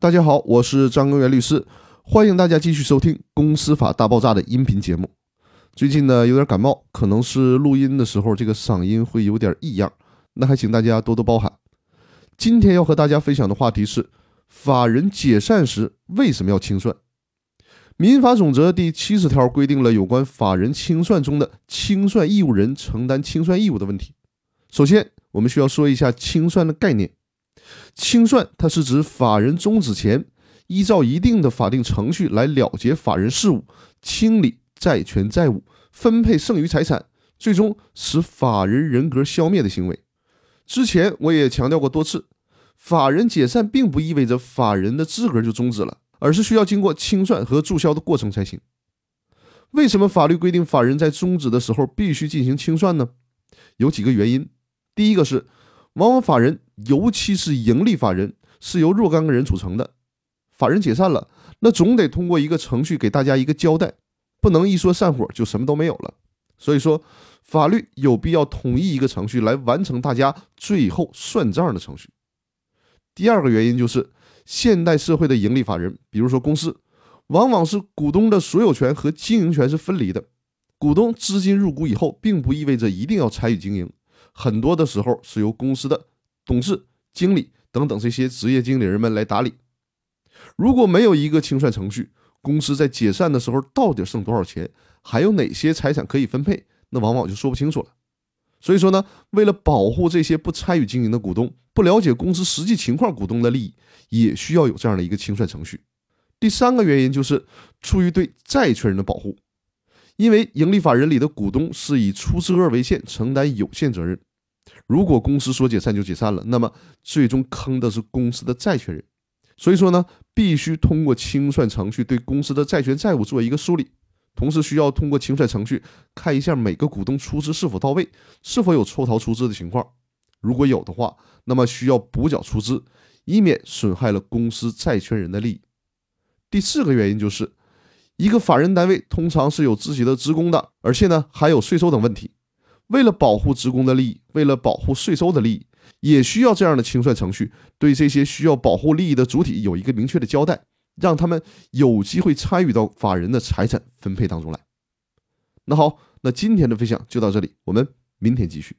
大家好，我是张根源律师，欢迎大家继续收听《公司法大爆炸》的音频节目。最近呢有点感冒，可能是录音的时候这个嗓音会有点异样，那还请大家多多包涵。今天要和大家分享的话题是：法人解散时为什么要清算？民法总则第七十条规定了有关法人清算中的清算义务人承担清算义务的问题。首先，我们需要说一下清算的概念。清算，它是指法人终止前，依照一定的法定程序来了结法人事务、清理债权债务、分配剩余财产，最终使法人人格消灭的行为。之前我也强调过多次，法人解散并不意味着法人的资格就终止了，而是需要经过清算和注销的过程才行。为什么法律规定法人在终止的时候必须进行清算呢？有几个原因。第一个是。往往法人，尤其是盈利法人，是由若干个人组成的。法人解散了，那总得通过一个程序给大家一个交代，不能一说散伙就什么都没有了。所以说，法律有必要统一一个程序来完成大家最后算账的程序。第二个原因就是，现代社会的盈利法人，比如说公司，往往是股东的所有权和经营权是分离的。股东资金入股以后，并不意味着一定要参与经营。很多的时候是由公司的董事、经理等等这些职业经理人们来打理。如果没有一个清算程序，公司在解散的时候到底剩多少钱，还有哪些财产可以分配，那往往就说不清楚了。所以说呢，为了保护这些不参与经营的股东、不了解公司实际情况股东的利益，也需要有这样的一个清算程序。第三个原因就是出于对债权人的保护。因为盈利法人里的股东是以出资额为限，承担有限责任。如果公司说解散就解散了，那么最终坑的是公司的债权人。所以说呢，必须通过清算程序对公司的债权债务做一个梳理，同时需要通过清算程序看一下每个股东出资是否到位，是否有抽逃出资的情况。如果有的话，那么需要补缴出资，以免损害了公司债权人的利益。第四个原因就是。一个法人单位通常是有自己的职工的，而且呢还有税收等问题。为了保护职工的利益，为了保护税收的利益，也需要这样的清算程序，对这些需要保护利益的主体有一个明确的交代，让他们有机会参与到法人的财产分配当中来。那好，那今天的分享就到这里，我们明天继续。